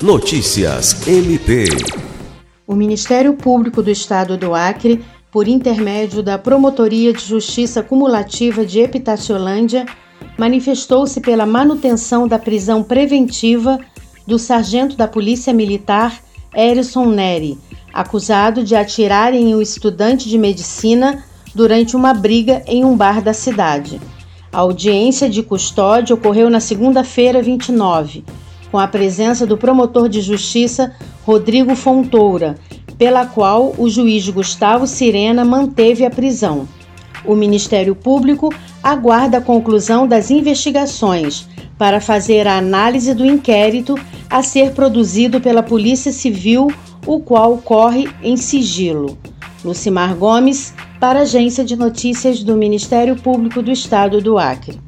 Notícias MP. O Ministério Público do Estado do Acre, por intermédio da Promotoria de Justiça Cumulativa de Epitaciolândia, manifestou-se pela manutenção da prisão preventiva do sargento da Polícia Militar Erison Neri, acusado de atirar em um estudante de medicina durante uma briga em um bar da cidade. A audiência de custódia ocorreu na segunda-feira, 29, com a presença do promotor de justiça Rodrigo Fontoura, pela qual o juiz Gustavo Sirena manteve a prisão. O Ministério Público aguarda a conclusão das investigações para fazer a análise do inquérito a ser produzido pela Polícia Civil, o qual corre em sigilo. Lucimar Gomes, para a Agência de Notícias do Ministério Público do Estado do Acre.